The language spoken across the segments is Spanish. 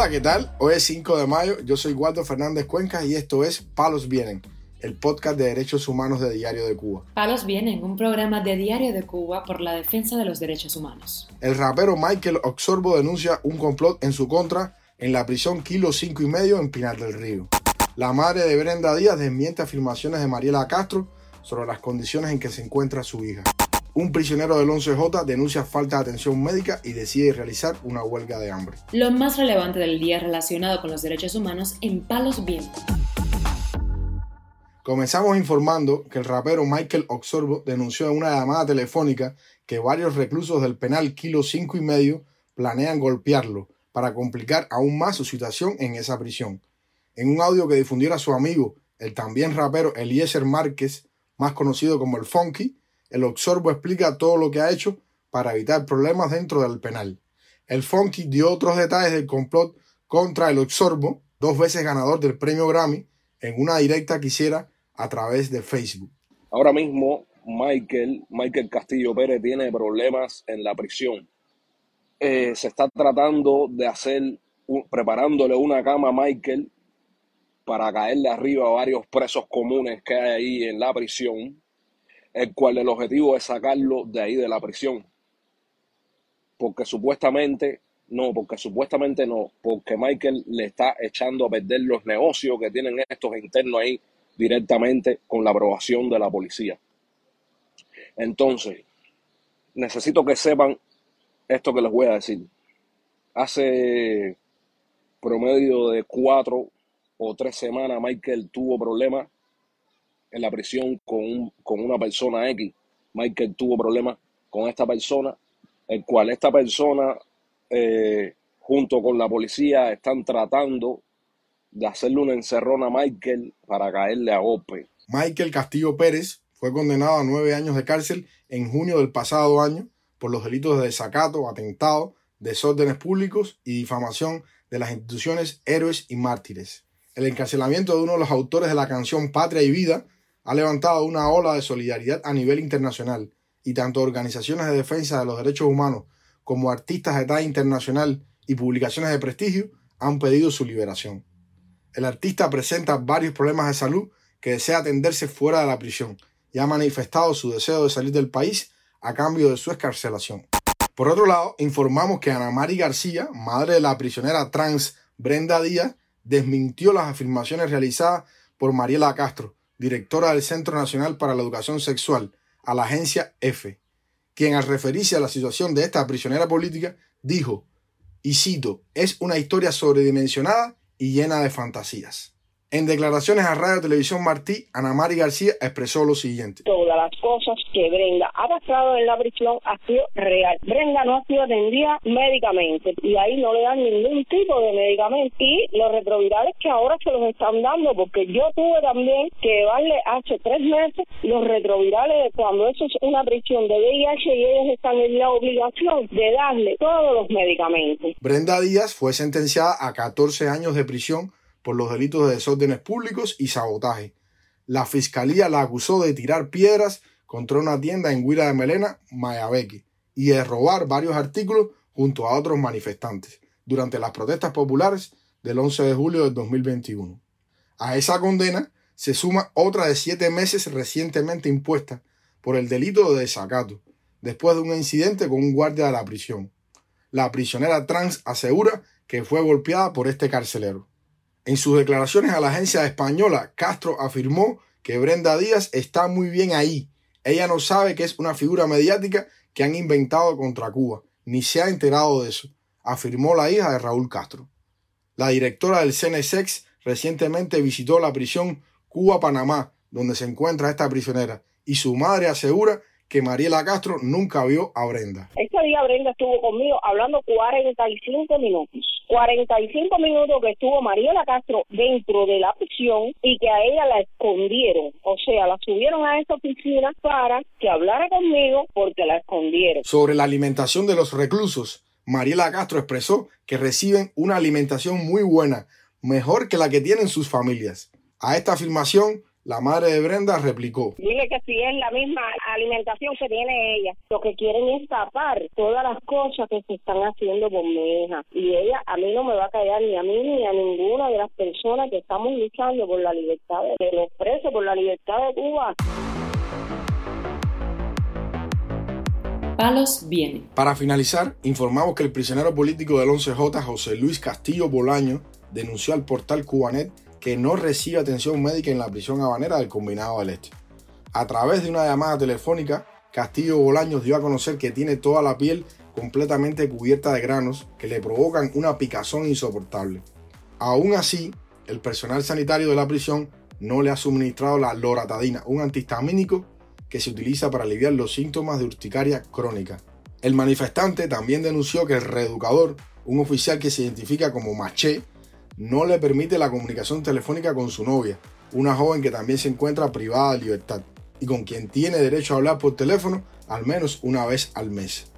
Hola, ¿qué tal? Hoy es 5 de mayo, yo soy Waldo Fernández Cuenca y esto es Palos Vienen, el podcast de derechos humanos de Diario de Cuba. Palos Vienen, un programa de Diario de Cuba por la defensa de los derechos humanos. El rapero Michael Oxorbo denuncia un complot en su contra en la prisión Kilo 5 y medio en Pinar del Río. La madre de Brenda Díaz desmiente afirmaciones de Mariela Castro sobre las condiciones en que se encuentra su hija. Un prisionero del 11J denuncia falta de atención médica y decide realizar una huelga de hambre. Lo más relevante del día relacionado con los derechos humanos en Palos Vientos. Comenzamos informando que el rapero Michael Oxorbo denunció en una llamada telefónica que varios reclusos del penal Kilo 5 y medio planean golpearlo para complicar aún más su situación en esa prisión. En un audio que difundiera su amigo, el también rapero Eliezer Márquez, más conocido como el Funky, el Oxorbo explica todo lo que ha hecho para evitar problemas dentro del penal. El Funky dio otros detalles del complot contra el Oxorbo, dos veces ganador del premio Grammy, en una directa que hiciera a través de Facebook. Ahora mismo Michael, Michael Castillo Pérez tiene problemas en la prisión. Eh, se está tratando de hacer, preparándole una cama a Michael para caerle arriba a varios presos comunes que hay ahí en la prisión el cual el objetivo es sacarlo de ahí de la prisión. Porque supuestamente, no, porque supuestamente no, porque Michael le está echando a perder los negocios que tienen estos internos ahí directamente con la aprobación de la policía. Entonces, necesito que sepan esto que les voy a decir. Hace promedio de cuatro o tres semanas Michael tuvo problemas en la prisión con, con una persona X. Michael tuvo problemas con esta persona, el cual esta persona, eh, junto con la policía, están tratando de hacerle una encerrona a Michael para caerle a golpe. Michael Castillo Pérez fue condenado a nueve años de cárcel en junio del pasado año por los delitos de desacato, atentado, desórdenes públicos y difamación de las instituciones héroes y mártires. El encarcelamiento de uno de los autores de la canción Patria y Vida ha levantado una ola de solidaridad a nivel internacional y tanto organizaciones de defensa de los derechos humanos como artistas de talla internacional y publicaciones de prestigio han pedido su liberación. El artista presenta varios problemas de salud que desea atenderse fuera de la prisión y ha manifestado su deseo de salir del país a cambio de su escarcelación. Por otro lado, informamos que Ana Mari García, madre de la prisionera trans Brenda Díaz, desmintió las afirmaciones realizadas por Mariela Castro, directora del Centro Nacional para la Educación Sexual, a la agencia F, quien al referirse a la situación de esta prisionera política dijo, y cito, es una historia sobredimensionada y llena de fantasías. En declaraciones a Radio Televisión Martí, Ana Mari García expresó lo siguiente. Las cosas que Brenda ha pasado en la prisión ha sido real. Brenda no ha sido atendida médicamente y ahí no le dan ningún tipo de medicamento. Y los retrovirales que ahora se los están dando, porque yo tuve también que darle hace tres meses los retrovirales cuando eso es una prisión de VIH y ellos están en la obligación de darle todos los medicamentos. Brenda Díaz fue sentenciada a 14 años de prisión por los delitos de desórdenes públicos y sabotaje. La fiscalía la acusó de tirar piedras contra una tienda en Huila de Melena, Mayabeque, y de robar varios artículos junto a otros manifestantes durante las protestas populares del 11 de julio del 2021. A esa condena se suma otra de siete meses recientemente impuesta por el delito de desacato, después de un incidente con un guardia de la prisión. La prisionera trans asegura que fue golpeada por este carcelero. En sus declaraciones a la agencia española, Castro afirmó que Brenda Díaz está muy bien ahí. Ella no sabe que es una figura mediática que han inventado contra Cuba, ni se ha enterado de eso, afirmó la hija de Raúl Castro. La directora del CNSEX recientemente visitó la prisión Cuba-Panamá, donde se encuentra esta prisionera, y su madre asegura que Mariela Castro nunca vio a Brenda. Ese día Brenda estuvo conmigo hablando 45 minutos. 45 minutos que estuvo Mariela Castro dentro de la prisión y que a ella la escondieron. O sea, la subieron a esa oficina para que hablara conmigo porque la escondieron. Sobre la alimentación de los reclusos, Mariela Castro expresó que reciben una alimentación muy buena, mejor que la que tienen sus familias. A esta afirmación la madre de Brenda replicó. Dile que si es la misma alimentación que tiene ella, lo que quieren es tapar todas las cosas que se están haciendo por mi hija. Y ella a mí no me va a callar ni a mí ni a ninguna de las personas que estamos luchando por la libertad de los presos, por la libertad de Cuba. Palos viene. Para finalizar, informamos que el prisionero político del 11J, José Luis Castillo Bolaño, denunció al portal Cubanet que no recibe atención médica en la prisión habanera del Combinado del Este. A través de una llamada telefónica, Castillo Bolaños dio a conocer que tiene toda la piel completamente cubierta de granos que le provocan una picazón insoportable. Aún así, el personal sanitario de la prisión no le ha suministrado la loratadina, un antihistamínico que se utiliza para aliviar los síntomas de urticaria crónica. El manifestante también denunció que el reeducador, un oficial que se identifica como Maché, no le permite la comunicación telefónica con su novia, una joven que también se encuentra privada de libertad y con quien tiene derecho a hablar por teléfono al menos una vez al mes.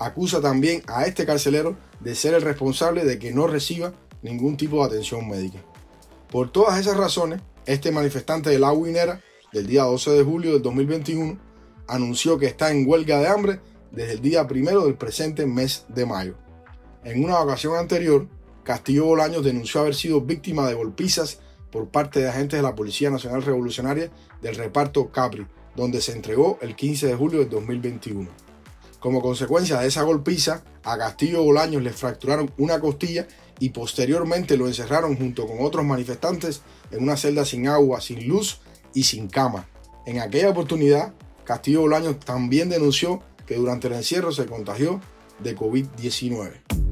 Acusa también a este carcelero de ser el responsable de que no reciba ningún tipo de atención médica. Por todas esas razones, este manifestante de la del día 12 de julio del 2021 anunció que está en huelga de hambre desde el día primero del presente mes de mayo. En una ocasión anterior, Castillo Bolaños denunció haber sido víctima de golpizas por parte de agentes de la Policía Nacional Revolucionaria del reparto Capri, donde se entregó el 15 de julio del 2021. Como consecuencia de esa golpiza, a Castillo Bolaños le fracturaron una costilla y posteriormente lo encerraron junto con otros manifestantes en una celda sin agua, sin luz y sin cama. En aquella oportunidad, Castillo Bolaños también denunció que durante el encierro se contagió de COVID-19.